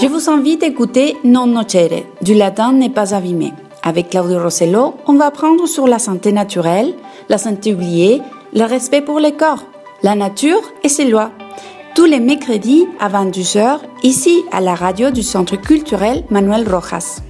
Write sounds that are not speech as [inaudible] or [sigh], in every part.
Je vous invite à écouter Non nocere, du latin n'est pas abîmé. Avec Claudio Rossello, on va apprendre sur la santé naturelle, la santé oubliée, le respect pour les corps, la nature et ses lois. Tous les mercredis à 22h, ici à la radio du Centre culturel Manuel Rojas.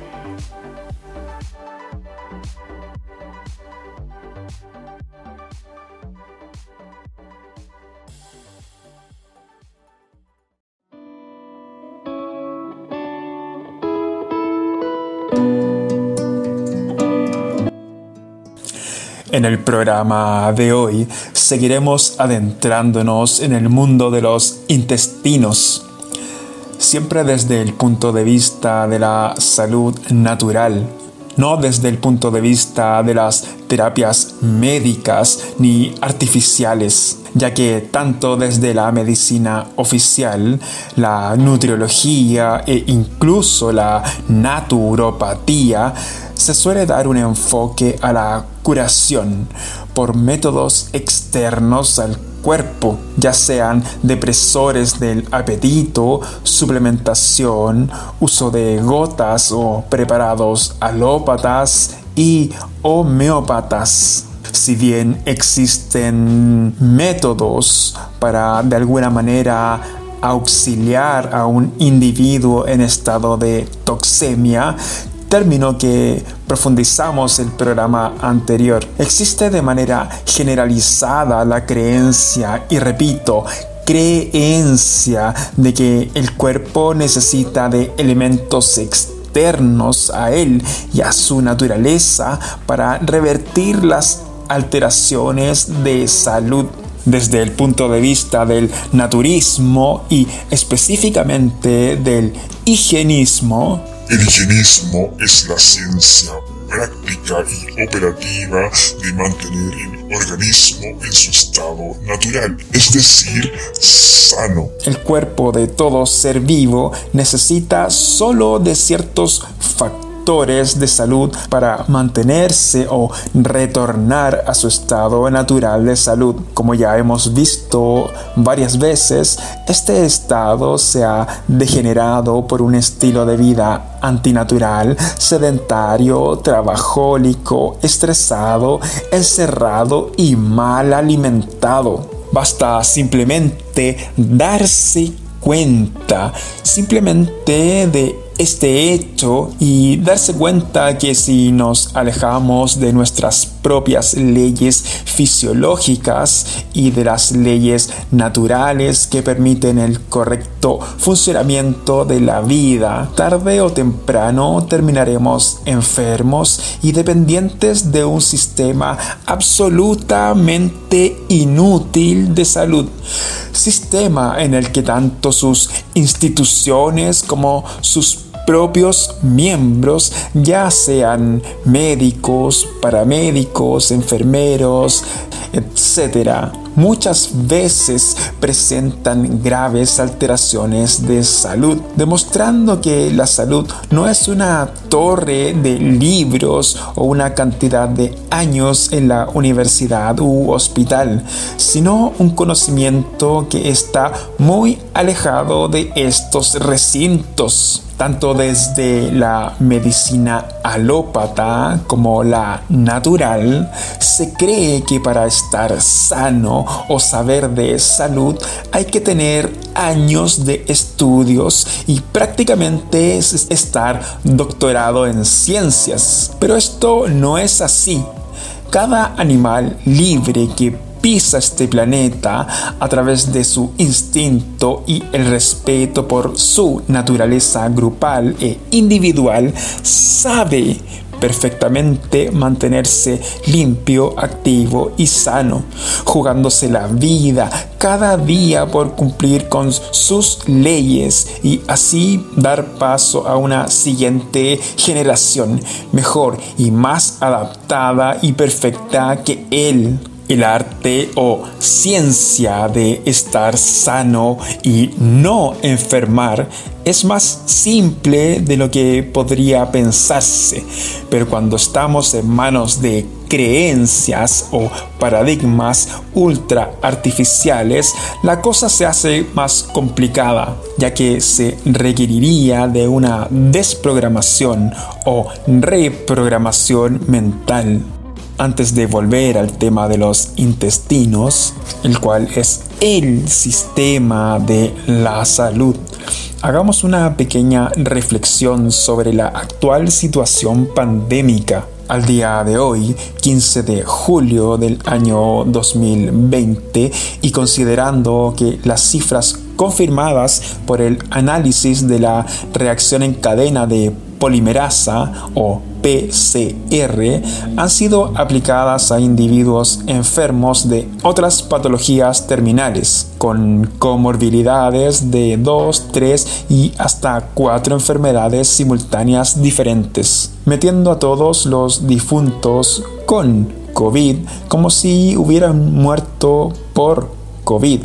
En el programa de hoy seguiremos adentrándonos en el mundo de los intestinos, siempre desde el punto de vista de la salud natural, no desde el punto de vista de las terapias médicas ni artificiales, ya que tanto desde la medicina oficial, la nutriología e incluso la naturopatía se suele dar un enfoque a la curación por métodos externos al cuerpo, ya sean depresores del apetito, suplementación, uso de gotas o preparados alópatas y homeópatas. Si bien existen métodos para de alguna manera auxiliar a un individuo en estado de toxemia, término que profundizamos el programa anterior. Existe de manera generalizada la creencia, y repito, creencia de que el cuerpo necesita de elementos externos a él y a su naturaleza para revertir las alteraciones de salud desde el punto de vista del naturismo y específicamente del higienismo, el higienismo es la ciencia práctica y operativa de mantener el organismo en su estado natural, es decir, sano. El cuerpo de todo ser vivo necesita solo de ciertos factores de salud para mantenerse o retornar a su estado natural de salud. Como ya hemos visto varias veces, este estado se ha degenerado por un estilo de vida antinatural, sedentario, trabajólico, estresado, encerrado y mal alimentado. Basta simplemente darse cuenta, simplemente de este hecho y darse cuenta que si nos alejamos de nuestras propias leyes fisiológicas y de las leyes naturales que permiten el correcto funcionamiento de la vida, tarde o temprano terminaremos enfermos y dependientes de un sistema absolutamente inútil de salud. Sistema en el que tanto sus instituciones como sus propios miembros, ya sean médicos, paramédicos, enfermeros, etcétera, muchas veces presentan graves alteraciones de salud, demostrando que la salud no es una torre de libros o una cantidad de años en la universidad u hospital, sino un conocimiento que está muy alejado de estos recintos tanto desde la medicina alópata como la natural, se cree que para estar sano o saber de salud hay que tener años de estudios y prácticamente estar doctorado en ciencias. Pero esto no es así. Cada animal libre que pisa este planeta a través de su instinto y el respeto por su naturaleza grupal e individual, sabe perfectamente mantenerse limpio, activo y sano, jugándose la vida cada día por cumplir con sus leyes y así dar paso a una siguiente generación mejor y más adaptada y perfecta que él el arte o ciencia de estar sano y no enfermar es más simple de lo que podría pensarse, pero cuando estamos en manos de creencias o paradigmas ultra artificiales, la cosa se hace más complicada, ya que se requeriría de una desprogramación o reprogramación mental antes de volver al tema de los intestinos, el cual es el sistema de la salud, hagamos una pequeña reflexión sobre la actual situación pandémica. Al día de hoy, 15 de julio del año 2020, y considerando que las cifras confirmadas por el análisis de la reacción en cadena de polimerasa o PCR han sido aplicadas a individuos enfermos de otras patologías terminales, con comorbilidades de 2, 3 y hasta 4 enfermedades simultáneas diferentes, metiendo a todos los difuntos con COVID como si hubieran muerto por COVID.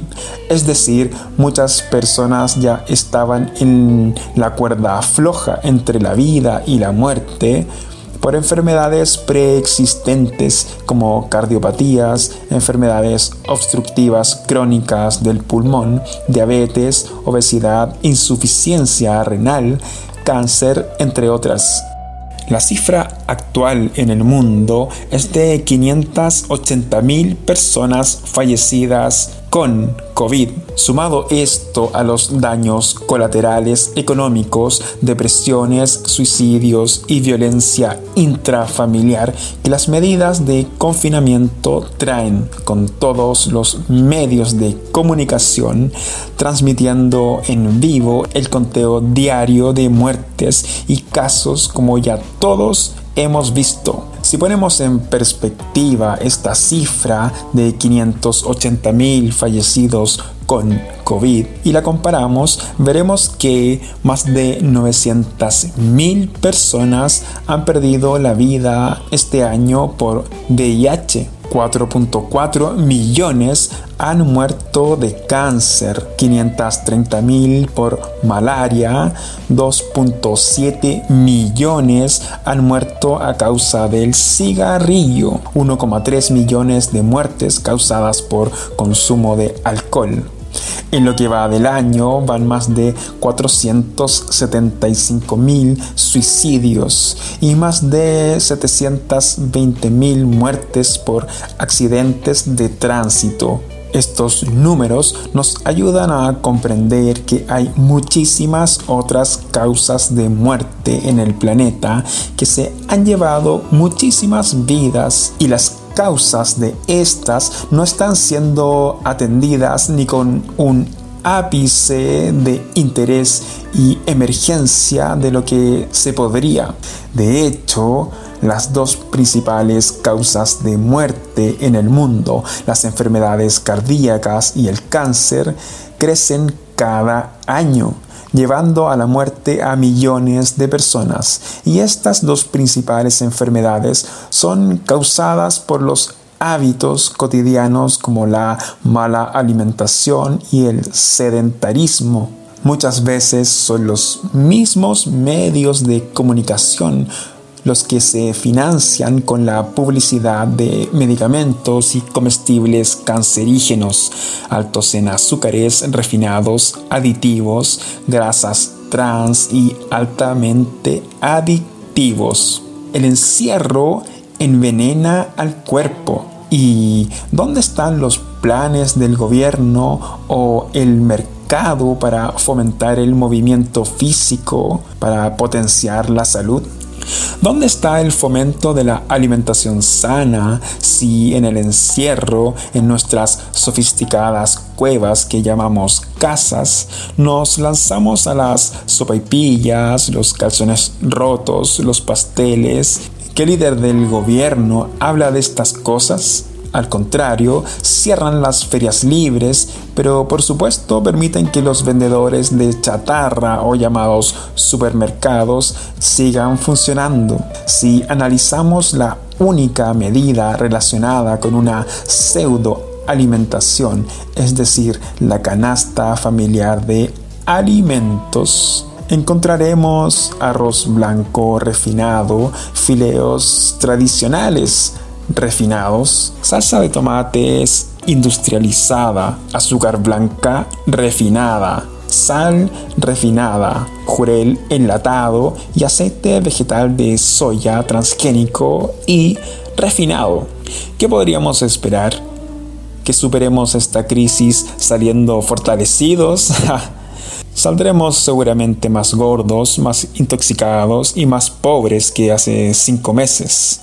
Es decir, muchas personas ya estaban en la cuerda floja entre la vida y la muerte por enfermedades preexistentes como cardiopatías, enfermedades obstructivas crónicas del pulmón, diabetes, obesidad, insuficiencia renal, cáncer, entre otras. La cifra actual en el mundo es de 580.000 personas fallecidas con COVID. Sumado esto a los daños colaterales económicos, depresiones, suicidios y violencia intrafamiliar que las medidas de confinamiento traen con todos los medios de comunicación, transmitiendo en vivo el conteo diario de muertes y casos como ya todos hemos visto. Si ponemos en perspectiva esta cifra de 580 mil fallecidos con COVID y la comparamos, veremos que más de 900 mil personas han perdido la vida este año por VIH. 4.4 millones han muerto de cáncer, 530 mil por malaria, 2.7 millones han muerto a causa del cigarrillo, 1,3 millones de muertes causadas por consumo de alcohol. En lo que va del año van más de 475 mil suicidios y más de 720 mil muertes por accidentes de tránsito. Estos números nos ayudan a comprender que hay muchísimas otras causas de muerte en el planeta que se han llevado muchísimas vidas y las causas de estas no están siendo atendidas ni con un ápice de interés y emergencia de lo que se podría. De hecho, las dos principales causas de muerte en el mundo, las enfermedades cardíacas y el cáncer, crecen cada año llevando a la muerte a millones de personas. Y estas dos principales enfermedades son causadas por los hábitos cotidianos como la mala alimentación y el sedentarismo. Muchas veces son los mismos medios de comunicación los que se financian con la publicidad de medicamentos y comestibles cancerígenos, altos en azúcares refinados, aditivos, grasas trans y altamente adictivos. El encierro envenena al cuerpo. ¿Y dónde están los planes del gobierno o el mercado para fomentar el movimiento físico, para potenciar la salud? ¿Dónde está el fomento de la alimentación sana si en el encierro, en nuestras sofisticadas cuevas que llamamos casas, nos lanzamos a las sopaipillas, los calzones rotos, los pasteles? ¿Qué líder del gobierno habla de estas cosas? Al contrario, cierran las ferias libres, pero por supuesto permiten que los vendedores de chatarra o llamados supermercados sigan funcionando. Si analizamos la única medida relacionada con una pseudo alimentación, es decir, la canasta familiar de alimentos, encontraremos arroz blanco refinado, fileos tradicionales refinados, salsa de tomates industrializada, azúcar blanca refinada, sal refinada, jurel enlatado y aceite vegetal de soya transgénico y refinado. ¿Qué podríamos esperar? ¿Que superemos esta crisis saliendo fortalecidos? [laughs] Saldremos seguramente más gordos, más intoxicados y más pobres que hace cinco meses.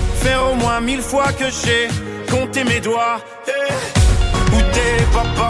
faire au moins mille fois que j'ai compté mes doigts. Hey. Où t'es, papa,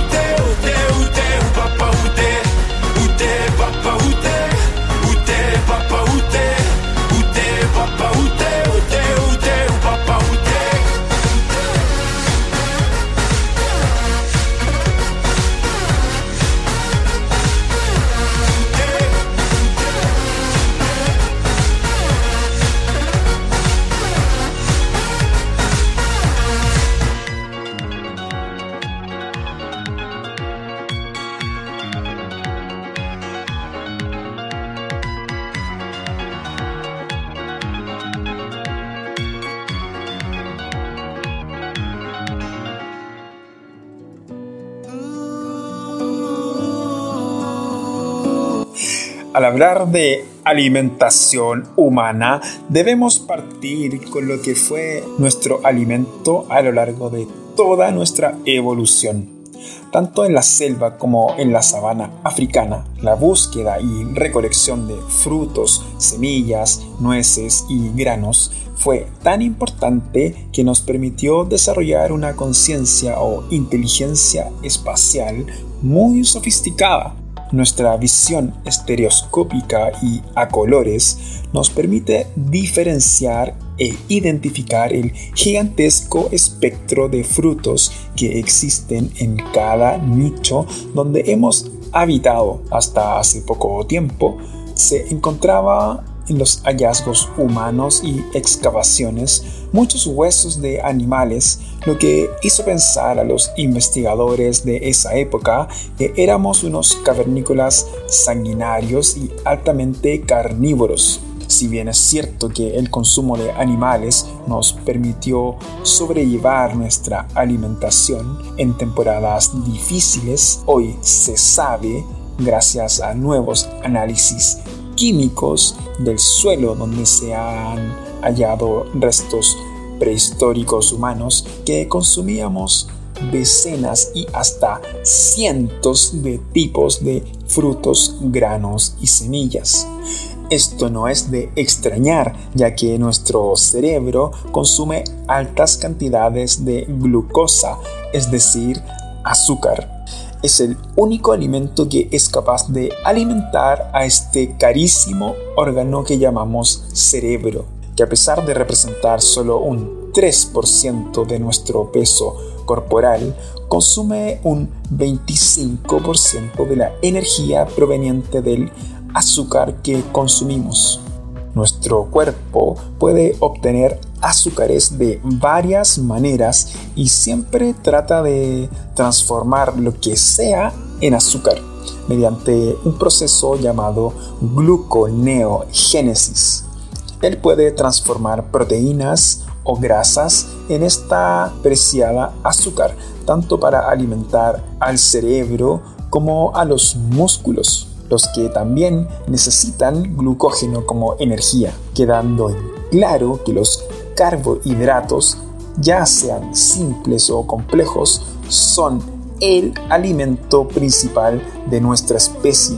Al hablar de alimentación humana, debemos partir con lo que fue nuestro alimento a lo largo de toda nuestra evolución. Tanto en la selva como en la sabana africana, la búsqueda y recolección de frutos, semillas, nueces y granos fue tan importante que nos permitió desarrollar una conciencia o inteligencia espacial muy sofisticada. Nuestra visión estereoscópica y a colores nos permite diferenciar e identificar el gigantesco espectro de frutos que existen en cada nicho donde hemos habitado. Hasta hace poco tiempo, se encontraba en los hallazgos humanos y excavaciones muchos huesos de animales, lo que hizo pensar a los investigadores de esa época que éramos unos cavernícolas sanguinarios y altamente carnívoros. Si bien es cierto que el consumo de animales nos permitió sobrellevar nuestra alimentación en temporadas difíciles, hoy se sabe, gracias a nuevos análisis químicos del suelo donde se han hallado restos prehistóricos humanos que consumíamos decenas y hasta cientos de tipos de frutos, granos y semillas. Esto no es de extrañar, ya que nuestro cerebro consume altas cantidades de glucosa, es decir, azúcar es el único alimento que es capaz de alimentar a este carísimo órgano que llamamos cerebro, que a pesar de representar solo un 3% de nuestro peso corporal, consume un 25% de la energía proveniente del azúcar que consumimos. Nuestro cuerpo puede obtener azúcares de varias maneras y siempre trata de transformar lo que sea en azúcar mediante un proceso llamado gluconeogénesis. Él puede transformar proteínas o grasas en esta preciada azúcar, tanto para alimentar al cerebro como a los músculos los que también necesitan glucógeno como energía, quedando claro que los carbohidratos, ya sean simples o complejos, son el alimento principal de nuestra especie.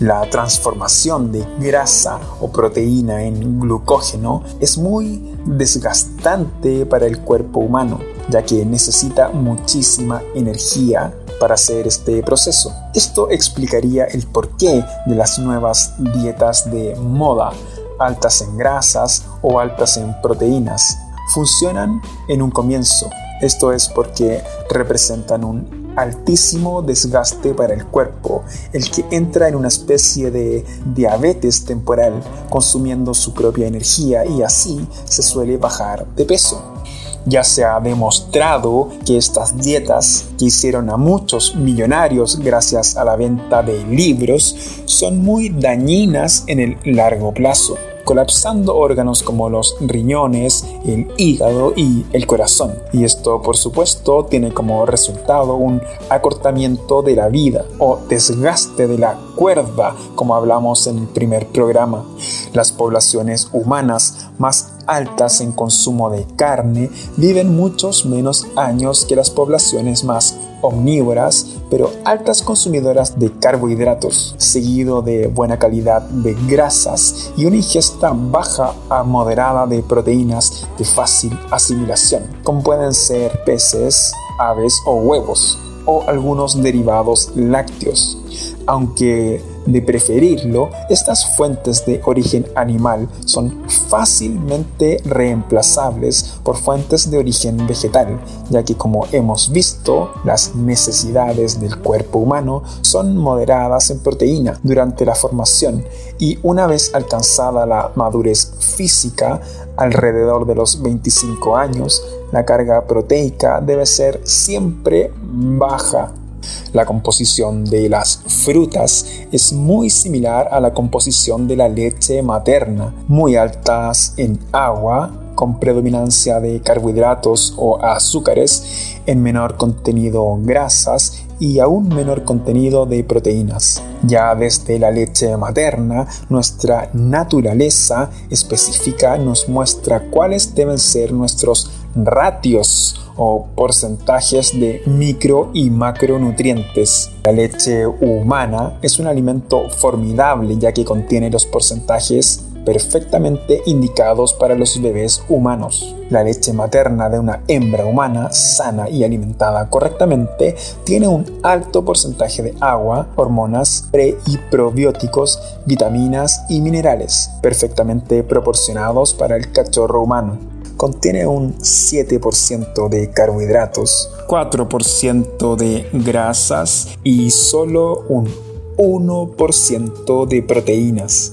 La transformación de grasa o proteína en glucógeno es muy desgastante para el cuerpo humano, ya que necesita muchísima energía para hacer este proceso. Esto explicaría el porqué de las nuevas dietas de moda, altas en grasas o altas en proteínas. Funcionan en un comienzo. Esto es porque representan un altísimo desgaste para el cuerpo, el que entra en una especie de diabetes temporal, consumiendo su propia energía y así se suele bajar de peso. Ya se ha demostrado que estas dietas, que hicieron a muchos millonarios gracias a la venta de libros, son muy dañinas en el largo plazo colapsando órganos como los riñones, el hígado y el corazón. Y esto, por supuesto, tiene como resultado un acortamiento de la vida o desgaste de la cuerda, como hablamos en el primer programa. Las poblaciones humanas más altas en consumo de carne viven muchos menos años que las poblaciones más omnívoras, pero altas consumidoras de carbohidratos, seguido de buena calidad de grasas y una ingesta baja a moderada de proteínas de fácil asimilación, como pueden ser peces, aves o huevos, o algunos derivados lácteos. Aunque de preferirlo, estas fuentes de origen animal son fácilmente reemplazables por fuentes de origen vegetal, ya que como hemos visto, las necesidades del cuerpo humano son moderadas en proteína durante la formación y una vez alcanzada la madurez física, alrededor de los 25 años, la carga proteica debe ser siempre baja la composición de las frutas es muy similar a la composición de la leche materna, muy altas en agua, con predominancia de carbohidratos o azúcares, en menor contenido grasas y aún menor contenido de proteínas. Ya desde la leche materna, nuestra naturaleza específica nos muestra cuáles deben ser nuestros ratios o porcentajes de micro y macronutrientes. La leche humana es un alimento formidable ya que contiene los porcentajes perfectamente indicados para los bebés humanos. La leche materna de una hembra humana sana y alimentada correctamente tiene un alto porcentaje de agua, hormonas, pre y probióticos, vitaminas y minerales, perfectamente proporcionados para el cachorro humano. Contiene un 7% de carbohidratos, 4% de grasas y solo un 1% de proteínas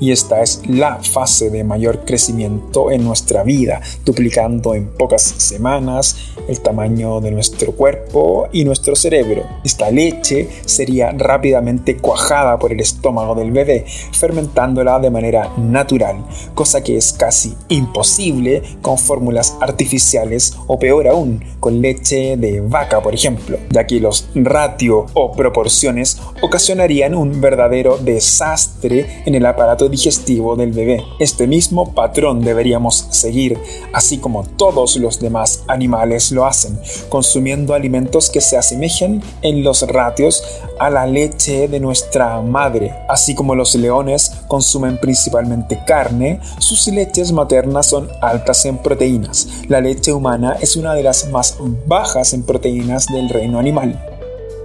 y esta es la fase de mayor crecimiento en nuestra vida, duplicando en pocas semanas el tamaño de nuestro cuerpo y nuestro cerebro. Esta leche sería rápidamente cuajada por el estómago del bebé, fermentándola de manera natural, cosa que es casi imposible con fórmulas artificiales o peor aún, con leche de vaca, por ejemplo, ya que los ratio o proporciones ocasionarían un verdadero desastre en el aparato digestivo del bebé. Este mismo patrón deberíamos seguir, así como todos los demás animales lo hacen, consumiendo alimentos que se asemejen en los ratios a la leche de nuestra madre. Así como los leones consumen principalmente carne, sus leches maternas son altas en proteínas. La leche humana es una de las más bajas en proteínas del reino animal.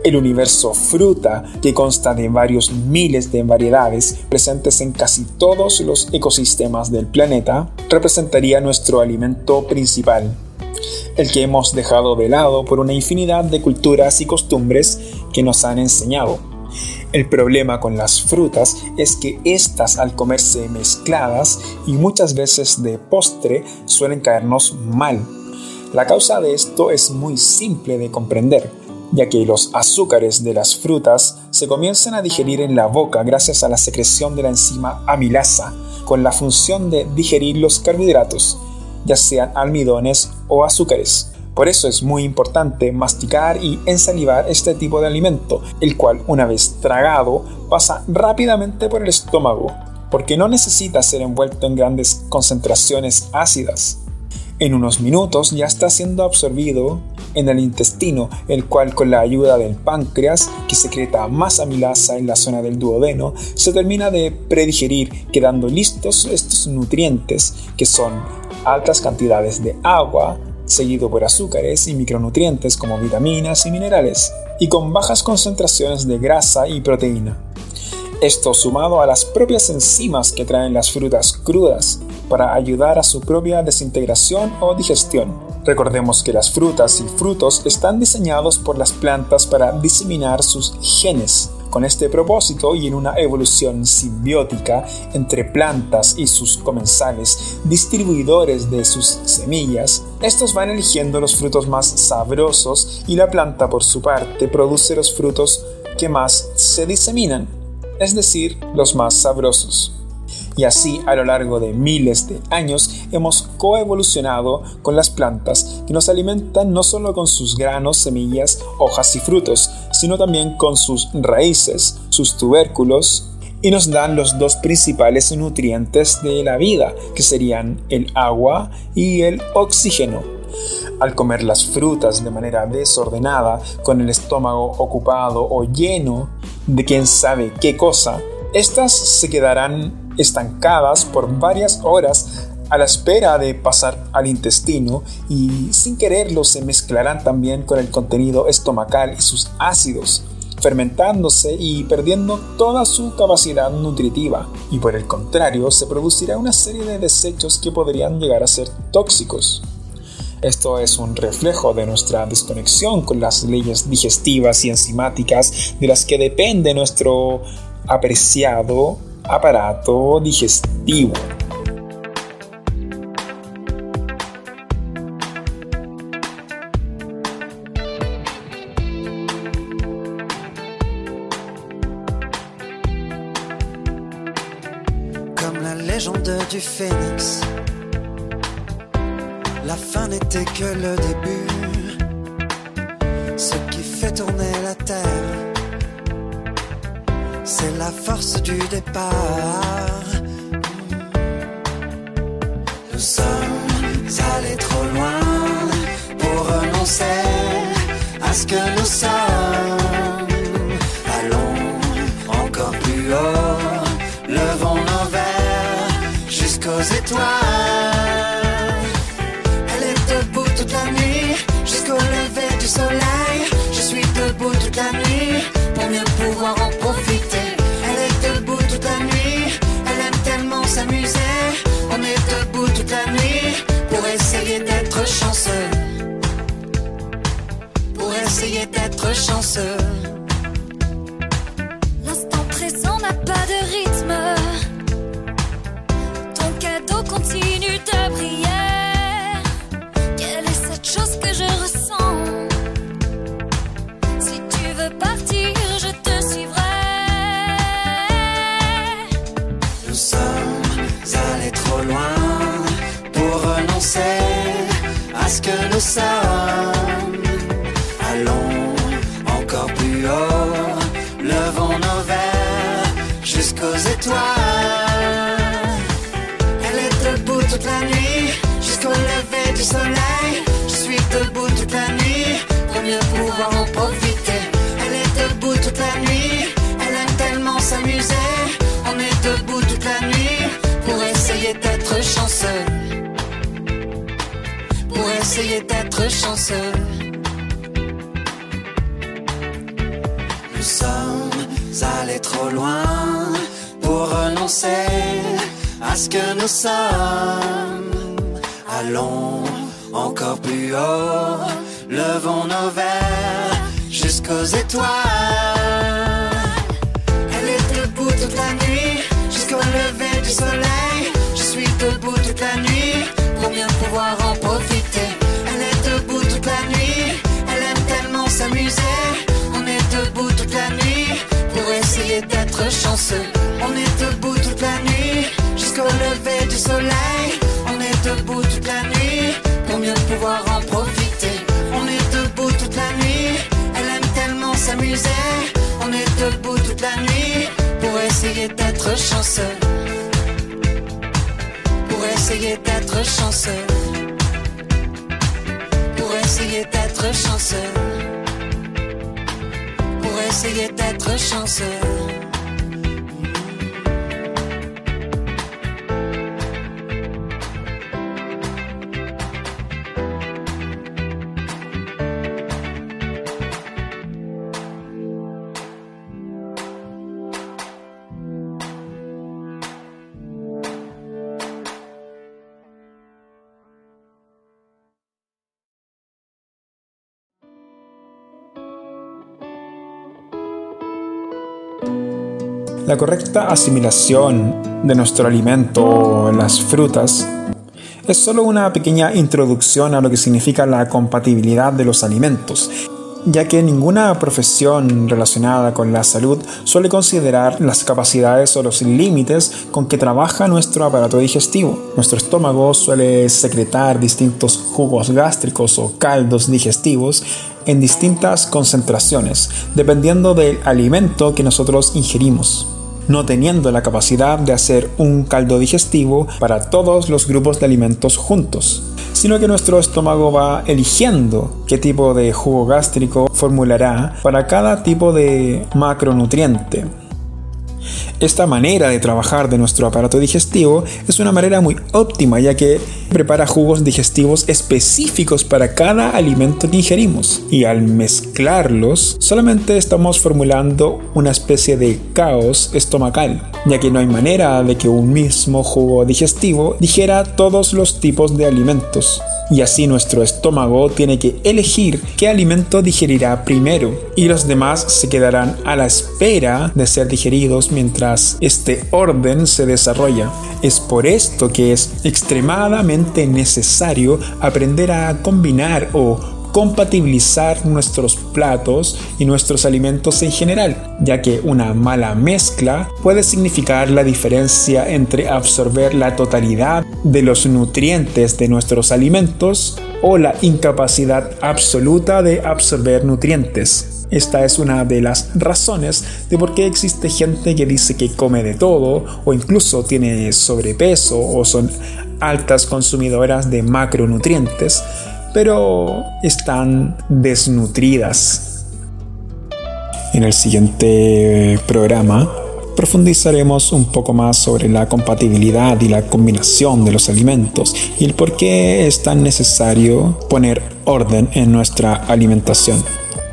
El universo fruta, que consta de varios miles de variedades presentes en casi todos los ecosistemas del planeta, representaría nuestro alimento principal, el que hemos dejado de lado por una infinidad de culturas y costumbres que nos han enseñado. El problema con las frutas es que éstas al comerse mezcladas y muchas veces de postre suelen caernos mal. La causa de esto es muy simple de comprender ya que los azúcares de las frutas se comienzan a digerir en la boca gracias a la secreción de la enzima amilasa, con la función de digerir los carbohidratos, ya sean almidones o azúcares. Por eso es muy importante masticar y ensalivar este tipo de alimento, el cual una vez tragado pasa rápidamente por el estómago, porque no necesita ser envuelto en grandes concentraciones ácidas. En unos minutos ya está siendo absorbido en el intestino, el cual con la ayuda del páncreas, que secreta más amilasa en la zona del duodeno, se termina de predigerir, quedando listos estos nutrientes, que son altas cantidades de agua, seguido por azúcares y micronutrientes como vitaminas y minerales, y con bajas concentraciones de grasa y proteína. Esto sumado a las propias enzimas que traen las frutas crudas para ayudar a su propia desintegración o digestión. Recordemos que las frutas y frutos están diseñados por las plantas para diseminar sus genes. Con este propósito y en una evolución simbiótica entre plantas y sus comensales, distribuidores de sus semillas, estos van eligiendo los frutos más sabrosos y la planta por su parte produce los frutos que más se diseminan es decir, los más sabrosos. Y así a lo largo de miles de años hemos coevolucionado con las plantas que nos alimentan no solo con sus granos, semillas, hojas y frutos, sino también con sus raíces, sus tubérculos, y nos dan los dos principales nutrientes de la vida, que serían el agua y el oxígeno. Al comer las frutas de manera desordenada, con el estómago ocupado o lleno de quién sabe qué cosa, estas se quedarán estancadas por varias horas a la espera de pasar al intestino y sin quererlo se mezclarán también con el contenido estomacal y sus ácidos, fermentándose y perdiendo toda su capacidad nutritiva, y por el contrario se producirá una serie de desechos que podrían llegar a ser tóxicos. Esto es un reflejo de nuestra desconexión con las leyes digestivas y enzimáticas de las que depende nuestro apreciado aparato digestivo. Debout toute la nuit pour mieux pouvoir en profiter. Elle est debout toute la nuit, elle aime tellement s'amuser. On est debout toute la nuit pour essayer d'être chanceux. Pour essayer d'être chanceux. Sommes. Allons encore plus haut, levons nos verres jusqu'aux étoiles. Elle est debout toute la nuit Nous sommes allés trop loin pour renoncer à ce que nous sommes. Allons encore plus haut, levons nos verres jusqu'aux étoiles. Elle est debout toute la nuit jusqu'au lever du soleil. Je suis debout toute la nuit pour bien pouvoir d'être chanceux. On est debout toute la nuit jusqu'au lever du soleil. On est debout toute la nuit pour mieux pouvoir en profiter. On est debout toute la nuit, elle aime tellement s'amuser. On est debout toute la nuit pour essayer d'être chanceux. Pour essayer d'être chanceux. Pour essayer d'être chanceux. Pour essayer d'être chanceux. La correcta asimilación de nuestro alimento, las frutas, es solo una pequeña introducción a lo que significa la compatibilidad de los alimentos, ya que ninguna profesión relacionada con la salud suele considerar las capacidades o los límites con que trabaja nuestro aparato digestivo. Nuestro estómago suele secretar distintos jugos gástricos o caldos digestivos en distintas concentraciones, dependiendo del alimento que nosotros ingerimos no teniendo la capacidad de hacer un caldo digestivo para todos los grupos de alimentos juntos, sino que nuestro estómago va eligiendo qué tipo de jugo gástrico formulará para cada tipo de macronutriente. Esta manera de trabajar de nuestro aparato digestivo es una manera muy óptima ya que prepara jugos digestivos específicos para cada alimento que ingerimos. Y al mezclarlos solamente estamos formulando una especie de caos estomacal ya que no hay manera de que un mismo jugo digestivo digiera todos los tipos de alimentos. Y así nuestro estómago tiene que elegir qué alimento digerirá primero y los demás se quedarán a la espera de ser digeridos mientras este orden se desarrolla. Es por esto que es extremadamente necesario aprender a combinar o compatibilizar nuestros platos y nuestros alimentos en general, ya que una mala mezcla puede significar la diferencia entre absorber la totalidad de los nutrientes de nuestros alimentos o la incapacidad absoluta de absorber nutrientes. Esta es una de las razones de por qué existe gente que dice que come de todo o incluso tiene sobrepeso o son altas consumidoras de macronutrientes, pero están desnutridas. En el siguiente programa profundizaremos un poco más sobre la compatibilidad y la combinación de los alimentos y el por qué es tan necesario poner orden en nuestra alimentación.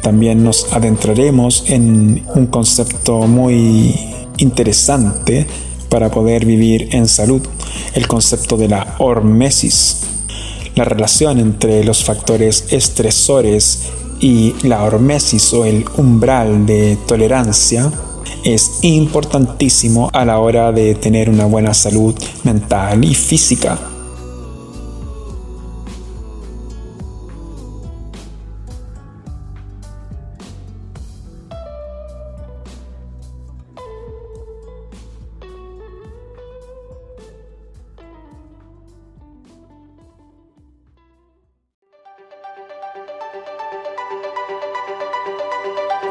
También nos adentraremos en un concepto muy interesante para poder vivir en salud, el concepto de la hormesis. La relación entre los factores estresores y la hormesis o el umbral de tolerancia es importantísimo a la hora de tener una buena salud mental y física.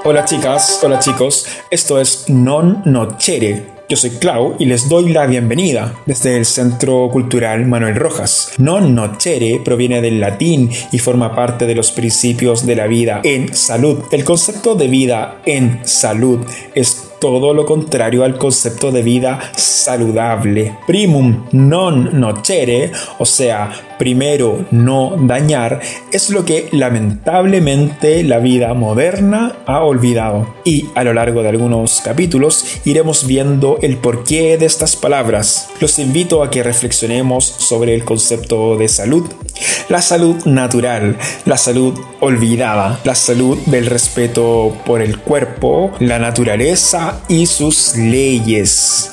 Hola chicas, hola chicos, esto es Non Nocere. Yo soy Clau y les doy la bienvenida desde el Centro Cultural Manuel Rojas. Non nocere proviene del latín y forma parte de los principios de la vida en salud. El concepto de vida en salud es todo lo contrario al concepto de vida saludable. Primum non nocere, o sea, primero no dañar, es lo que lamentablemente la vida moderna ha olvidado. Y a lo largo de algunos capítulos iremos viendo el porqué de estas palabras. Los invito a que reflexionemos sobre el concepto de salud. La salud natural, la salud olvidada, la salud del respeto por el cuerpo, la naturaleza y sus leyes.